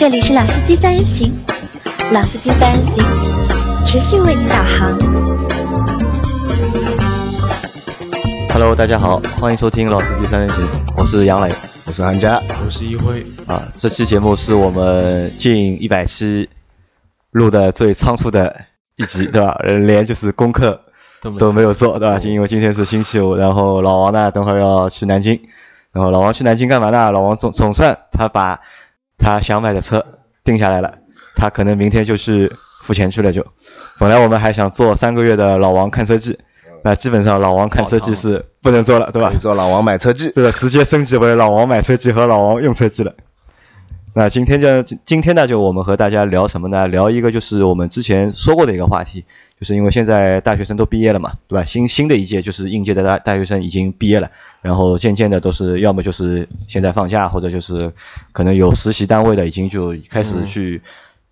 这里是老司机三人行，老司机三人行，持续为您导航。Hello，大家好，欢迎收听《老司机三人行》，我是杨磊我是韩佳，我是一辉，啊。这期节目是我们近一百期录的最仓促的一集，对吧？呃连就是功课都没都没有做，对吧？因为今天是星期五，然后老王呢，等会儿要去南京，然后老王去南京干嘛呢？老王总总算他把他想买的车定下来了，他可能明天就去付钱去了就。本来我们还想做三个月的老王看车记，那基本上老王看车记是不能做了，对吧？做老王买车记。对的，直接升级为老王买车记和老王用车记了。那今天就今今天呢，就我们和大家聊什么呢？聊一个就是我们之前说过的一个话题，就是因为现在大学生都毕业了嘛，对吧？新新的一届就是应届的大大学生已经毕业了，然后渐渐的都是要么就是现在放假，或者就是可能有实习单位的已经就开始去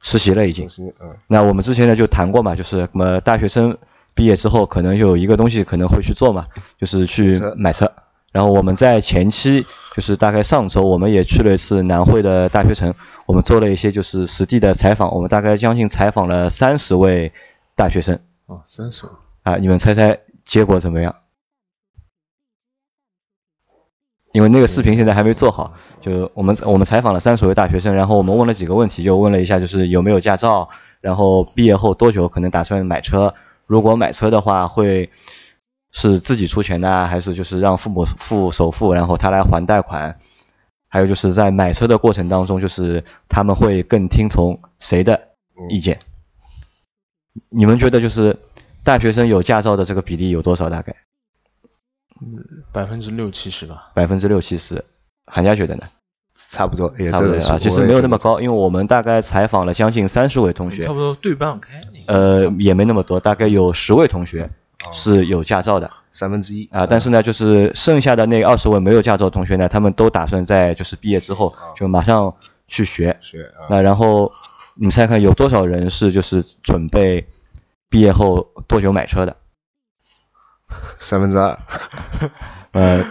实习了，已经。嗯，那我们之前呢就谈过嘛，就是什么大学生毕业之后可能有一个东西可能会去做嘛，就是去买车。然后我们在前期就是大概上周我们也去了一次南汇的大学城，我们做了一些就是实地的采访，我们大概将近采访了三十位大学生哦，三十，啊，你们猜猜结果怎么样？因为那个视频现在还没做好，就我们我们采访了三十位大学生，然后我们问了几个问题，就问了一下就是有没有驾照，然后毕业后多久可能打算买车，如果买车的话会是自己出钱呢，还是就是让父母付首付，然后他来还贷款？还有就是在买车的过程当中，就是他们会更听从谁的意见？你们觉得就是大学生有驾照的这个比例有多少？大概嗯百分之六七十吧。百分之六七十。韩家觉得呢？差不多，也差不多啊，其实没有那么高，因为我们大概采访了将近三十位同学差，不多对半开。呃，也没那么多，大概有十位同学哦是有驾照的三分之一啊，但是呢，就是剩下的那二十位没有驾照的同学呢，他们都打算在就是毕业之后哦就马上去学。学啊，那然后你们猜看有多少人是就是准备毕业后多久买车的？三分之二，呃，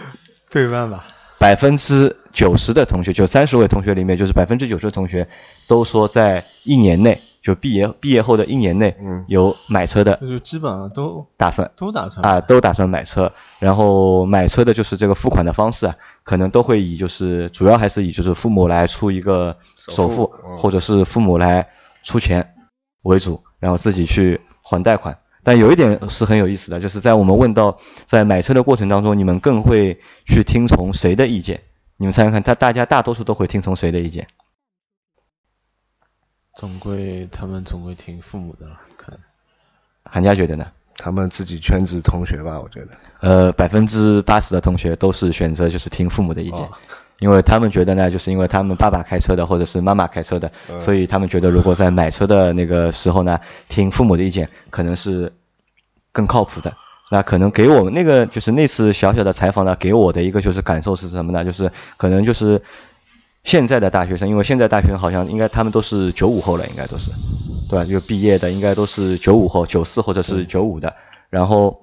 对半吧。百分之九十的同学，就三十位同学里面，就是百分之九十的同学都说在一年内，就毕业毕业后的一年内嗯有买车的就基本上都打算都打算啊，都打算买车。然后买车的就是这个付款的方式啊，可能都会以就是主要还是以就是父母来出一个首首付或者是父母来出钱为主，然后自己去还贷款。但有一点是很有意思的，就是在我们问到在买车的过程当中，你们更会去听从谁的意见？你们猜猜看，他大家大多数都会听从谁的意见？总归他们总归听父母的了，可能。韩家觉得呢？他们自己圈子同学吧，我觉得。呃，百分之八十的同学都是选择就是听父母的意见，哦因为他们觉得呢，就是因为他们爸爸开车的或者是妈妈开车的，嗯所以他们觉得如果在买车的那个时候呢，听父母的意见可能是更靠谱的。那可能给我们那个就是那次小小的采访呢，给我的一个就是感受是什么呢？就是可能就是现在的大学生，因为现在大学生好像应该他们都是九五后了，应该都是，对吧？就毕业的应该都是九五后、九四或者是九五的，然后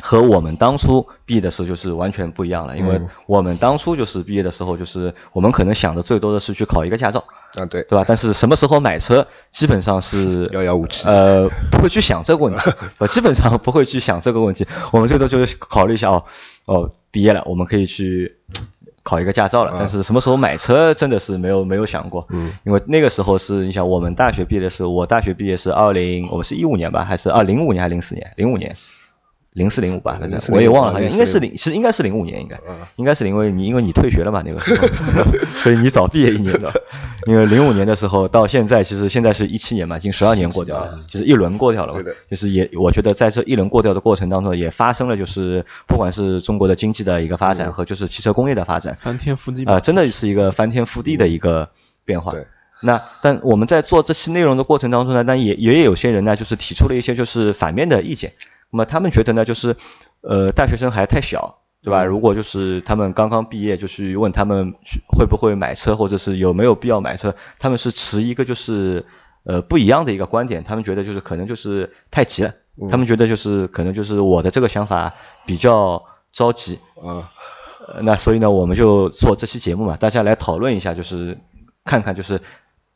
和我们当初毕业的时候就是完全不一样了，因为嗯我们当初就是毕业的时候，就是我们可能想的最多的是去考一个驾照，啊，对，对吧？但是什么时候买车，基本上是遥遥无期呃，不会去想这个问题，我 基本上不会去想这个问题。我们最多就是考虑一下哦，哦，毕业了，我们可以去考一个驾照了。但是什么时候买车，真的是没有没有想过。嗯，因为那个时候是你想，我们大学毕业的时候，我大学毕业是二零，我们是一五年吧，还是二零五年还是零四年？零五年。零四零五吧，反正我也忘了，好像应该是零，是应该是零五年，应该嗯应该是因为你因为你退学了嘛那个时候，所以你早毕业一年了。因为零五年的时候到现在，其实现在是一七年嘛，已经十二年过掉了，就是一轮过掉了嘛。对的就是也我觉得在这一轮过掉的过程当中，也发生了就是不管是中国的经济的一个发展和就是汽车工业的发展，翻天覆地吧。啊，真的是一个翻天覆地的一个变化。对那但我们在做这期内容的过程当中呢，但也也有些人呢，就是提出了一些就是反面的意见。那么他们觉得呢，就是呃大学生还太小，对吧？如果就是他们刚刚毕业，就去问他们会不会买车，或者是有没有必要买车，他们是持一个就是呃不一样的一个观点。他们觉得就是可能就是太急了，他们觉得就是可能就是我的这个想法比较着急，啊，呃那所以呢，我们就做这期节目嘛，大家来讨论一下，就是看看就是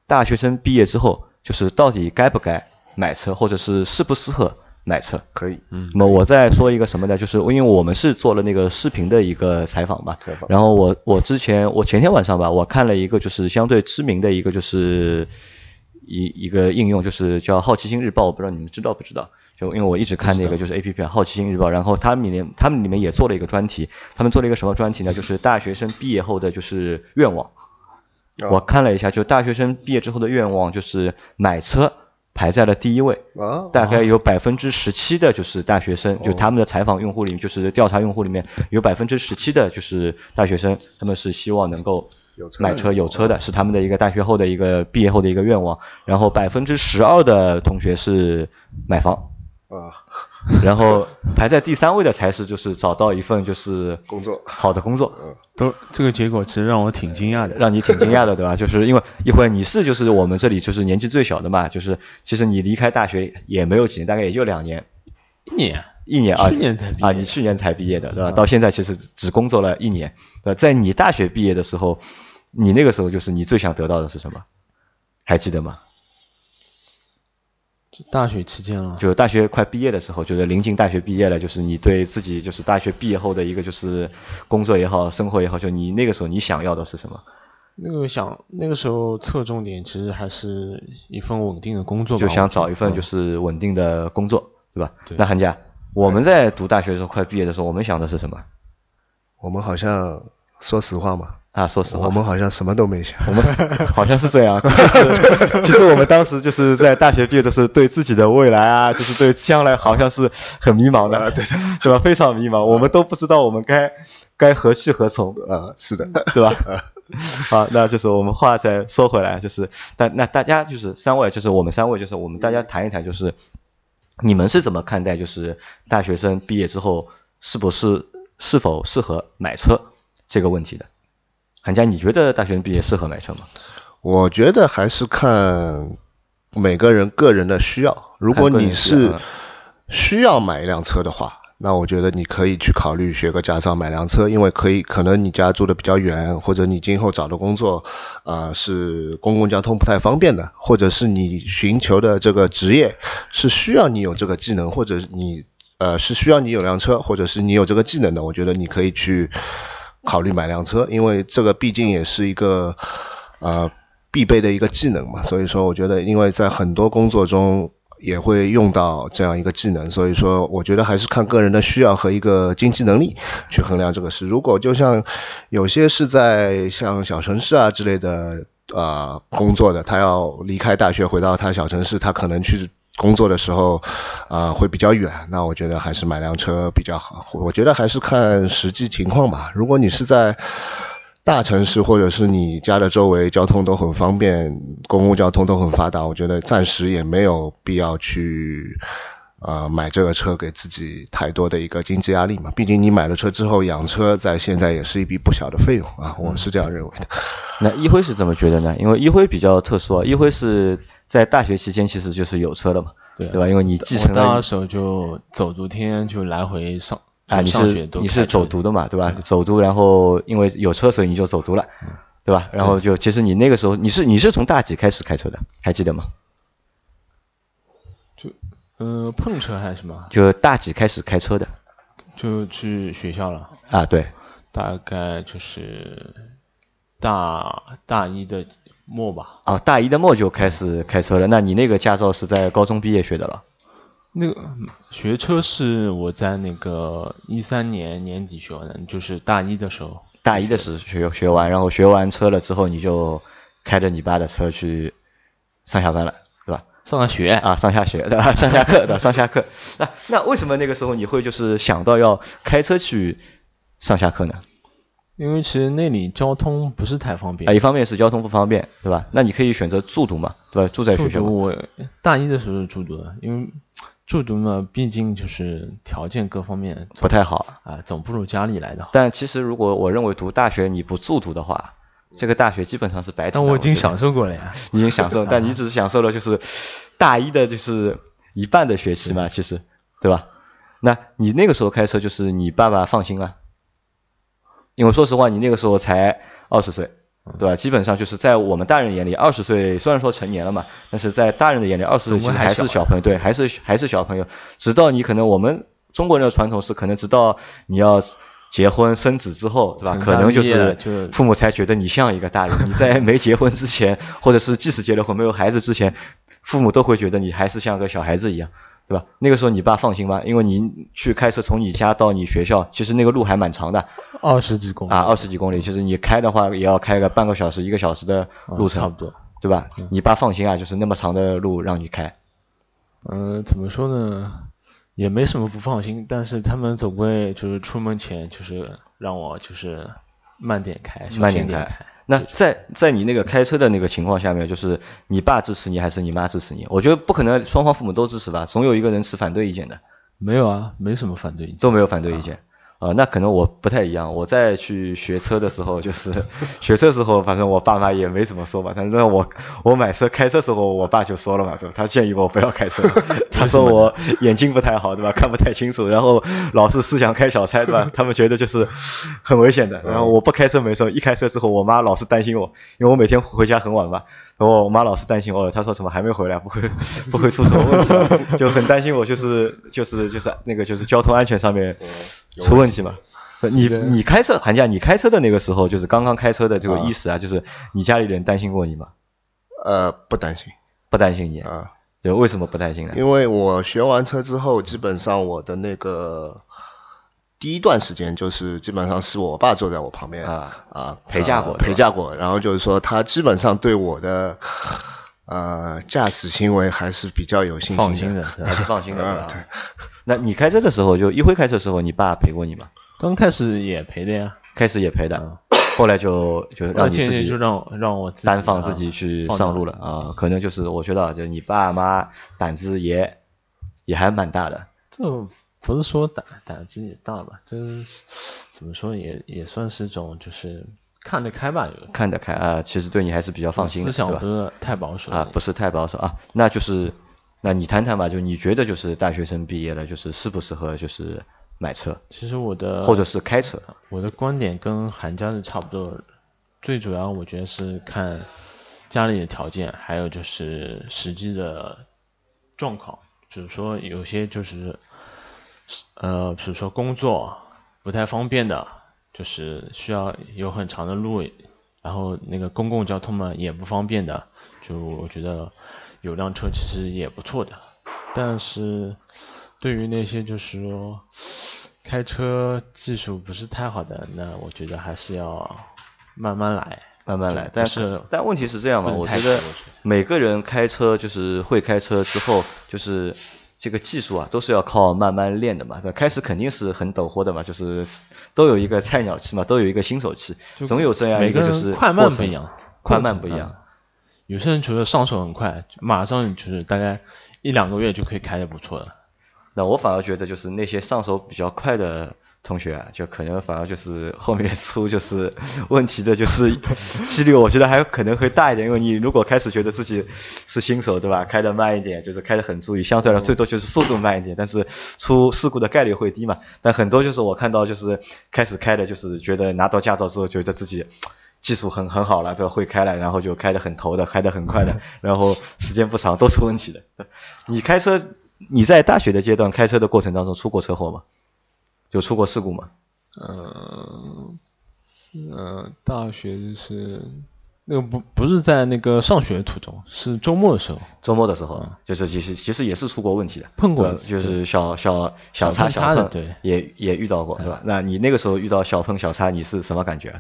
大学生毕业之后，就是到底该不该买车，或者是适不适合买车？可以，嗯那么我再说一个什么呢？就是因为我们是做了那个视频的一个采访吧，采访然后我我之前我前天晚上吧，我看了一个就是相对知名的一个就是一一个应用，就是叫好奇心日报，我不知道你们知道不知道？就因为我一直看那个就是 A P P 啊，好奇心日报，然后他们里面他们里面也做了一个专题，他们做了一个什么专题呢？就是大学生毕业后的就是愿望。我看了一下，就大学生毕业之后的愿望就是买车排在了第一位。啊，大概有百分之十七的就是大学生，就他们的采访用户里面，就是调查用户里面有百分之十七的就是大学生，他们是希望能够买车有车的，是他们的一个大学后的一个毕业后的一个愿望。然后百分之十二的同学是买房，啊，然后排在第三位的才是就是找到一份就是工作好的工作。都这个结果其实让我挺惊讶的。让你挺惊讶的，对吧？就是因为一会儿你是就是我们这里就是年纪最小的嘛，就是其实你离开大学也没有几年，大概也就两年，一年，一年啊，去年才毕业啊，你去年才毕业的，对吧？到现在其实只工作了一年，对吧？在你大学毕业的时候，你那个时候就是你最想得到的是什么？还记得吗？就大学期间了，就大学快毕业的时候，就是临近大学毕业了，就是你对自己就是大学毕业后的一个就是工作也好，生活也好，就你那个时候你想要的是什么？那个想那个时候侧重点其实还是一份稳定的工作吧，就想找一份就是稳定的工作，对吧？对那韩佳，我们在读大学的时候，快毕业的时候，我们想的是什么？我们好像说实话嘛，啊，说实话，我们好像什么都没想。我们 好像是这样，就是 其实我们当时就是在大学毕业的时候，对自己的未来啊，就是对将来好像是很迷茫的，对对吧？非常迷茫，我们都不知道我们该该何去何从，呃，是的，对吧？好，那就是我们话再说回来，就是但那大家就是三位，就是我们三位，就是我们大家谈一谈，就是你们是怎么看待就是大学生毕业之后是不是是否适合买车这个问题的？韩佳，你觉得大学生毕业适合买车吗？我觉得还是看每个人个人的需要。如果你是需要买一辆车的话，那我觉得你可以去考虑学个驾照买辆车，因为可以可能你家住的比较远，或者你今后找的工作，呃，是公共交通不太方便的，或者是你寻求的这个职业是需要你有这个技能，或者是你呃是需要你有辆车，或者是你有这个技能的，我觉得你可以去考虑买辆车，因为这个毕竟也是一个呃必备的一个技能嘛。所以说，我觉得因为在很多工作中也会用到这样一个技能，所以说我觉得还是看个人的需要和一个经济能力去衡量这个事。如果就像有些是在像小城市啊之类的呃工作的，他要离开大学回到他小城市，他可能去。工作的时候，啊、会比较远，那我觉得还是买辆车比较好。我觉得还是看实际情况吧。如果你是在大城市，或者是你家的周围交通都很方便，公共交通都很发达，我觉得暂时也没有必要去呃买这个车给自己太多的一个经济压力嘛。毕竟你买了车之后养车，在现在也是一笔不小的费用啊，我是这样认为的。那一辉是怎么觉得呢？因为一辉比较特殊啊，一辉是在大学期间其实就是有车了嘛，对对吧？因为你继承了那时候就走读天就来回上啊，你是你是走读的嘛，对吧？走读，然后因为有车，所以你就走读了，对吧？然后就其实你那个时候你是你是从大几开始开车的，还记得吗？就呃碰车还是什么，就大几开始开车的就去学校了，啊？对，大概就是大大一的末吧。啊，大一的末就开始开车了。那你那个驾照是在高中毕业学的了？那个嗯学车是我在那个一三年年底学完的，就是大一的时候。大一的时候学学完，然后学完车了之后，你就开着你爸的车去上下班了，对吧？上上学，啊，上下学对吧？上下课对吧？上下课。那那为什么那个时候你会就是想到要开车去上下课呢？因为其实那里交通不是太方便。啊，一方面是交通不方便，对吧？那你可以选择住读嘛，对吧？住在住学校嘛。读我大一的时候是住读的，因为住读嘛，毕竟就是条件各方面不太好。啊，总不如家里来的好。但其实如果我认为读大学你不住读的话，这个大学基本上是白读的。但我已经享受过了呀。你已经享受，但你只是享受了就是大一的就是一半的学期嘛，其实对吧？那你那个时候开车就是你爸爸放心了，因为说实话你那个时候才二十岁，对吧？基本上就是在我们大人眼里，二十岁虽然说成年了嘛，但是在大人的眼里，二十岁其实还是小朋友，对，还是还是小朋友。直到你可能我们中国人的传统是，可能直到你要结婚生子之后，对吧？可能就是父母才觉得你像一个大人。你在没结婚之前，或者是即使结了婚没有孩子之前，父母都会觉得你还是像个小孩子一样。对吧？那个时候你爸放心吗？因为你去开车从你家到你学校，其实那个路还蛮长的，二十几公里啊，二十几公里。其实你开的话也要开个半个小时、一个小时的路程，差不多，对吧？你爸放心啊，就是那么长的路让你开。嗯，怎么说呢？也没什么不放心，但是他们总归就是出门前就是让我就是慢点开，慢点开。那在在你那个开车的那个情况下面，就是你爸支持你还是你妈支持你？我觉得不可能双方父母都支持吧，总有一个人持反对意见的。没有啊，没什么反对意见，都没有反对意见。啊，那可能我不太一样。我在去学车的时候，就是 学车时候，反正我爸妈也没怎么说吧。反正我我买车开车时候，我爸就说了嘛，对吧？他建议我不要开车，他说我眼睛不太好，对吧？看不太清楚，然后老是思想开小差，对吧？他们觉得就是很危险的。然后我不开车没事，一开车之后，我妈老是担心我，因为我每天回家很晚嘛。然后我妈老是担心我，她说怎么还没回来？不会不会出什么问题？就很担心我，就是就是就是那个就是交通安全上面。出问题嘛？你你开车寒假你开车的那个时候，就是刚刚开车的这个意识啊，就是你家里人担心过你吗？呃，不担心，不担心你啊？就为什么不担心呢？因为我学完车之后，基本上我的那个第一段时间，就是基本上是我爸坐在我旁边啊啊陪驾过陪驾过，然后就是说他基本上对我的呃驾驶行为还是比较有信心放心的，还是放心的对。那你开车的时候，就一辉开车的时候，你爸陪过你吗？刚开始也陪的呀，开始也陪的，后来就就让你自己就让让我单放自己去上路了啊。可能就是我觉得，就你爸妈胆子也也还蛮大的。这不是说胆胆子也大吧？这怎么说也也算是种就是看得开吧？看得开啊，其实对你还是比较放心的，思想不是太保守啊，不是太保守啊，那就是。那你谈谈吧，就你觉得就是大学生毕业了，就是适不适合就是买车？其实我的或者是开车，我的观点跟韩家是差不多。最主要我觉得是看家里的条件，还有就是实际的状况。就是说有些就是呃，比如说工作不太方便的，就是需要有很长的路，然后那个公共交通嘛也不方便的，就我觉得。有辆车其实也不错的，但是对于那些就是说开车技术不是太好的，那我觉得还是要慢慢来，慢慢来。但是但问题是这样嘛？我觉得每个人开车就是会开车之后，就是这个技术啊，都是要靠慢慢练的嘛。开始肯定是很陡坡的嘛，就是都有一个菜鸟期嘛，都有一个新手期，总有这样一个就是快慢不一样，快慢不一样。有些人觉得上手很快，马上就是大概一两个月就可以开的不错了。那我反而觉得就是那些上手比较快的同学，就可能反而就是后面出就是 问题的，就是几率我觉得还可能会大一点。因为你如果开始觉得自己是新手，对吧？开的慢一点，就是开的很注意，相对来说最多就是速度慢一点，但是出事故的概率会低嘛。但很多就是我看到就是开始开的就是觉得拿到驾照之后觉得自己。技术很很好了，这会开了，然后就开得很头的，开得很快的，然后时间不长都出问题的。你开车，你在大学的阶段开车的过程当中出过车祸吗？就出过事故吗？嗯，嗯，大学就是那个不不是在那个上学途中，是周末的时候。周末的时候，就是其实其实也是出过问题的，碰过，就是小小小擦小碰，对，也也遇到过，对吧？那你那个时候遇到小碰小擦，你是什么感觉？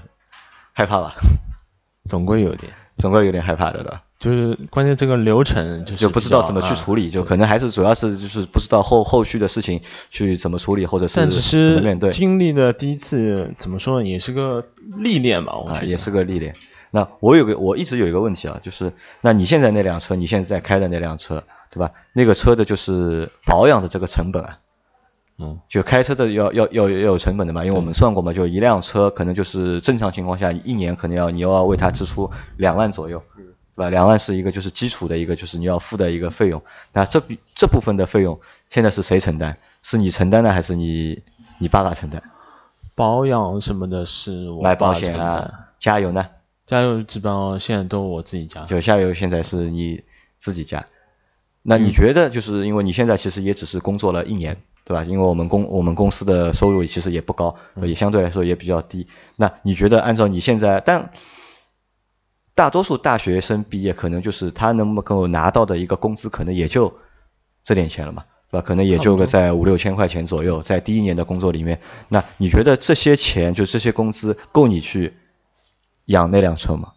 害怕吧，总归有点，总归有点害怕的，了？就是关键这个流程就就不知道怎么去处理，就可能还是主要是就是不知道后后续的事情去怎么处理，或者是怎么面对。经历的第一次怎么说呢，也是个历练吧，我觉得也是个历练。那我有个我一直有一个问题啊，就是那你现在那辆车，你现在在开的那辆车，对吧？那个车的就是保养的这个成本啊。嗯，就开车的要要要要有成本的嘛，因为我们算过嘛，就一辆车可能就是正常情况下一年可能要你又要为它支出两万左右，对吧？两万是一个就是基础的一个就是你要付的一个费用，那这笔这部分的费用现在是谁承担？是你承担呢，还是你你爸爸承担？保养什么的是我买保险啊，加油呢？加油基本上现在都我自己加。就加油现在是你自己加。那你觉得就是因为你现在其实也只是工作了一年，对吧？因为我们公我们公司的收入其实也不高，也相对来说也比较低。那你觉得按照你现在，但大多数大学生毕业可能就是他能够拿到的一个工资可能也就这点钱了嘛，对吧？可能也就个在五六千块钱左右，在第一年的工作里面，那你觉得这些钱就这些工资够你去养那辆车吗？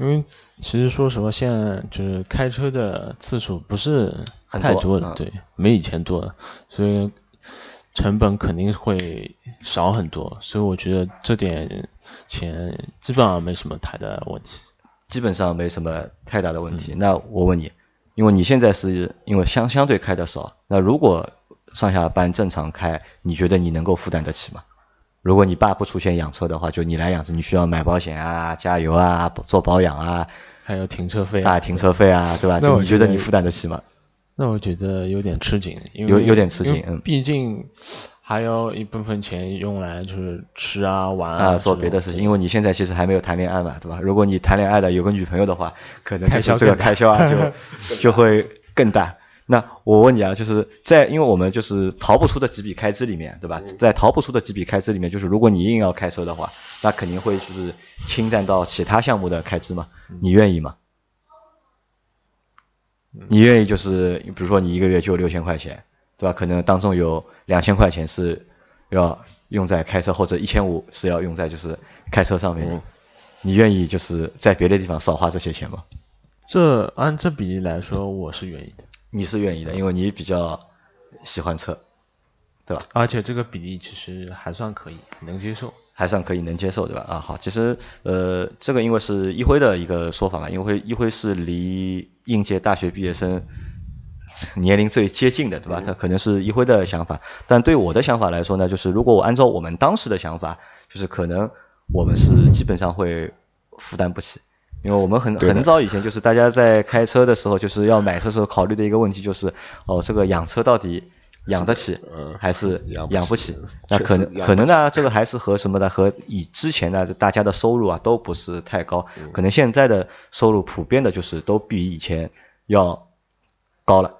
因为其实说实话，现在就是开车的次数不是太多了，对，没以前多了，所以成本肯定会少很多，所以我觉得这点钱基本上没什么太大的问题，基本上没什么太大的问题。那我问你，因为你现在是因为相相对开的少，那如果上下班正常开，你觉得你能够负担得起吗？如果你爸不出钱养车的话，就你来养车，你需要买保险啊、加油啊、做保养啊，还有停车费啊、停车费啊，对吧？就你觉得你负担得起吗？那我觉得有点吃紧，有有点吃紧，嗯，毕竟还有一部分钱用来就是吃啊、玩啊、做别的事情。因为你现在其实还没有谈恋爱嘛，对吧？如果你谈恋爱的有个女朋友的话，可能开销这个开销啊就就会更大。那我问你啊，就是在因为我们就是逃不出的几笔开支里面，对吧？在逃不出的几笔开支里面，就是如果你硬要开车的话，那肯定会就是侵占到其他项目的开支嘛。你愿意吗？你愿意就是比如说你一个月就六千块钱，对吧？可能当中有两千块钱是要用在开车，或者一千五是要用在就是开车上面。你愿意就是在别的地方少花这些钱吗？这按这比例来说，我是愿意的。你是愿意的，因为你比较喜欢车，对吧？而且这个比例其实还算可以，能接受，还算可以能接受，对吧？啊，好，其实呃，这个因为是一辉的一个说法嘛，因为一辉是离应届大学毕业生年龄最接近的，对吧？这可能是一辉的想法，但对我的想法来说呢，就是如果我按照我们当时的想法，就是可能我们是基本上会负担不起。因为我们很很早以前就是大家在开车的时候，就是要买车时候考虑的一个问题就是，哦，这个养车到底养得起还是养不起？那可能可能呢，这个还是和什么呢？和以之前呢大家的收入啊都不是太高，可能现在的收入普遍的就是都比以前要高了。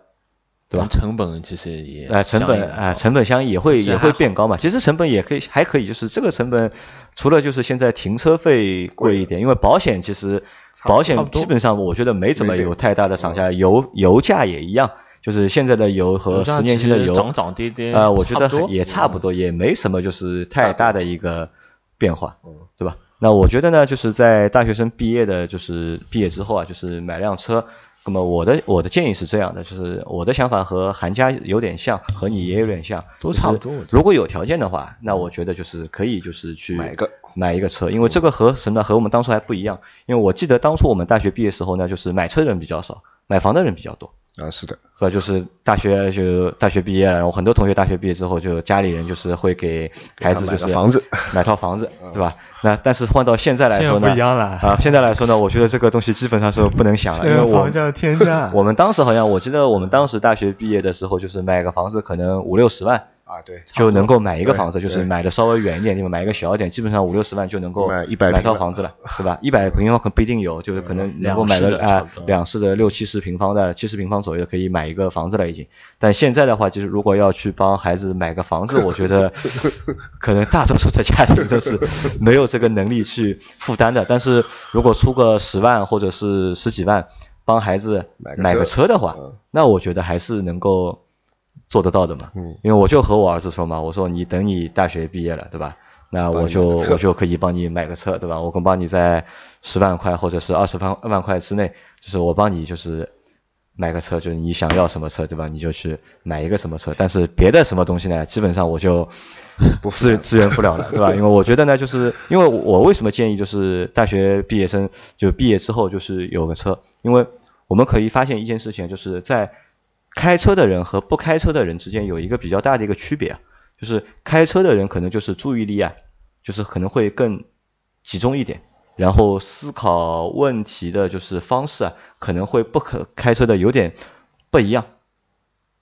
对吧？成本其实也哎，成本啊，成本相应也会也会变高嘛。其实成本也可以还可以，就是这个成本除了就是现在停车费贵一点，因为保险其实保险基本上我觉得没怎么有太大的涨价，油油价也一样，就是现在的油和十年前的油涨涨跌跌啊，我觉得也差不多，也没什么就是太大的一个变化，对吧？那我觉得呢，就是在大学生毕业的，就是毕业之后啊，就是买辆车。那么我的我的建议是这样的，就是我的想法和韩家有点像，和你也有点像，都差不多。如果有条件的话，那我觉得就是可以就是去买个买一个车，因为这个和什么和我们当初还不一样。因为我记得当初我们大学毕业时候呢，就是买车的人比较少，买房的人比较多。啊，是的，是吧？就是大学就大学毕业了，然后很多同学大学毕业之后，就家里人就是会给孩子就是房子买套房子，对吧？那但是换到现在来说呢，不一样了啊！现在来说呢，我觉得这个东西基本上是不能想了，因为房价天价。我们当时好像我记得我们当时大学毕业的时候，就是买个房子可能五六十万。啊，对，就能够买一个房子，就是买的稍微远一点地方，买一个小一点，基本上五六十万就能够买一百买套房子了，对吧？一百平方可不一定有，就是可能能够买个啊两室的六七十平方的，七十平方左右可以买一个房子了已经。但现在的话，就是如果要去帮孩子买个房子，我觉得 可能大多数的家庭都是没有这个能力去负担的。但是如果出个十万或者是十几万帮孩子买个车的话，那我觉得还是能够。做得到的嘛，嗯，因为我就和我儿子说嘛，我说你等你大学毕业了，对吧？那我就我就可以帮你买个车，对吧？我可帮你在十万块或者是二十万万块之内，就是我帮你就是买个车，就是你想要什么车，对吧？你就去买一个什么车。但是别的什么东西呢，基本上我就不支支援不了了，对吧？因为我觉得呢，就是因为我为什么建议就是大学毕业生就毕业之后就是有个车，因为我们可以发现一件事情，就是在。开车的人和不开车的人之间有一个比较大的一个区别啊，就是开车的人可能就是注意力啊，就是可能会更集中一点，然后思考问题的就是方式啊，可能会不可开车的有点不一样，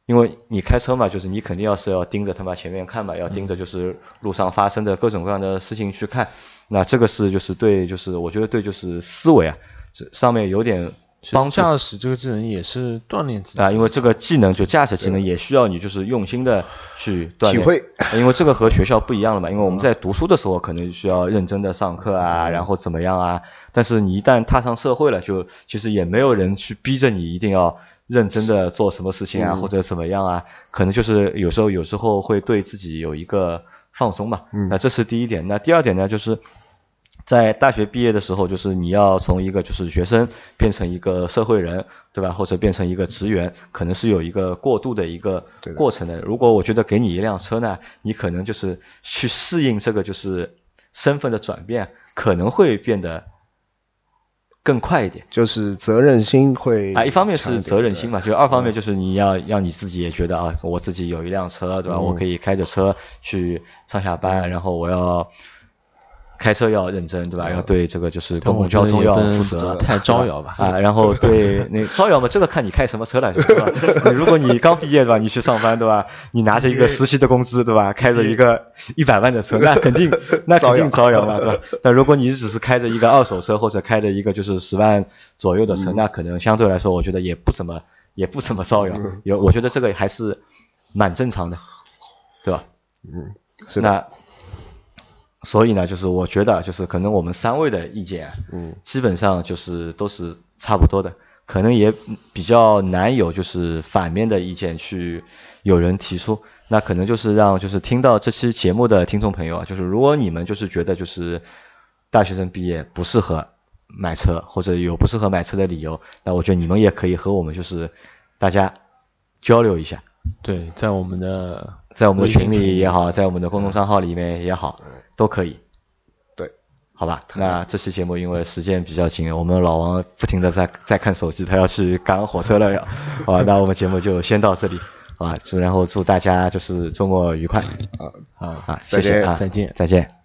因为你开车嘛，就是你肯定要是要盯着他妈前面看嘛，要盯着就是路上发生的各种各样的事情去看。那这个是就是对，就是我觉得对，就是思维啊，这上面有点帮。驾驶这个技能也是锻炼自己啊，因为这个技能就驾驶技能也需要你就是用心的去锻炼。体会。因为这个和学校不一样了嘛，因为我们在读书的时候可能需要认真的上课啊，然后怎么样啊，但是你一旦踏上社会了，就其实也没有人去逼着你一定要。认真的做什么事情啊，或者怎么样啊？可能就是有时候，有时候会对自己有一个放松嘛。那这是第一点。那第二点呢，就是在大学毕业的时候，就是你要从一个就是学生变成一个社会人，对吧？或者变成一个职员，可能是有一个过渡的一个过程的。如果我觉得给你一辆车呢，你可能就是去适应这个就是身份的转变，可能会变得。更快一点，就是责任心会啊，一方面是责任心嘛，就二方面就是你要让你自己也觉得啊，我自己有一辆车，对吧？我可以开着车去上下班，然后我要。开车要认真，对吧？要对这个就是公共交通要负责。太招摇吧？啊，然后对那招摇嘛，这个看你开什么车了，对吧？如果你刚毕业，对吧？你去上班，对吧？你拿着一个实习的工资，对吧？开着一个一百万的车，那肯定那肯定招摇嘛，对吧？但如果你只是开着一个二手车，或者开着一个就是十万左右的车，那可能相对来说，我觉得也不怎么也不怎么招摇。有，我觉得这个还是蛮正常的，对吧？嗯，是那。所以呢，就是我觉得，就是可能我们三位的意见，嗯，基本上就是都是差不多的，可能也比较难有就是反面的意见去有人提出。那可能就是让就是听到这期节目的听众朋友啊，就是如果你们就是觉得就是大学生毕业不适合买车，或者有不适合买车的理由，那我觉得你们也可以和我们就是大家交流一下。对，在我们的在我们的群里也好，在我们的公众账号里面也好。都可以，对，好吧。那这期节目因为时间比较紧，我们老王不停的在在看手机，他要去赶火车了要。好吧，那我们节目就先到这里，好吧。祝然后祝大家就是周末愉快。好，好，谢谢啊，再见，再见。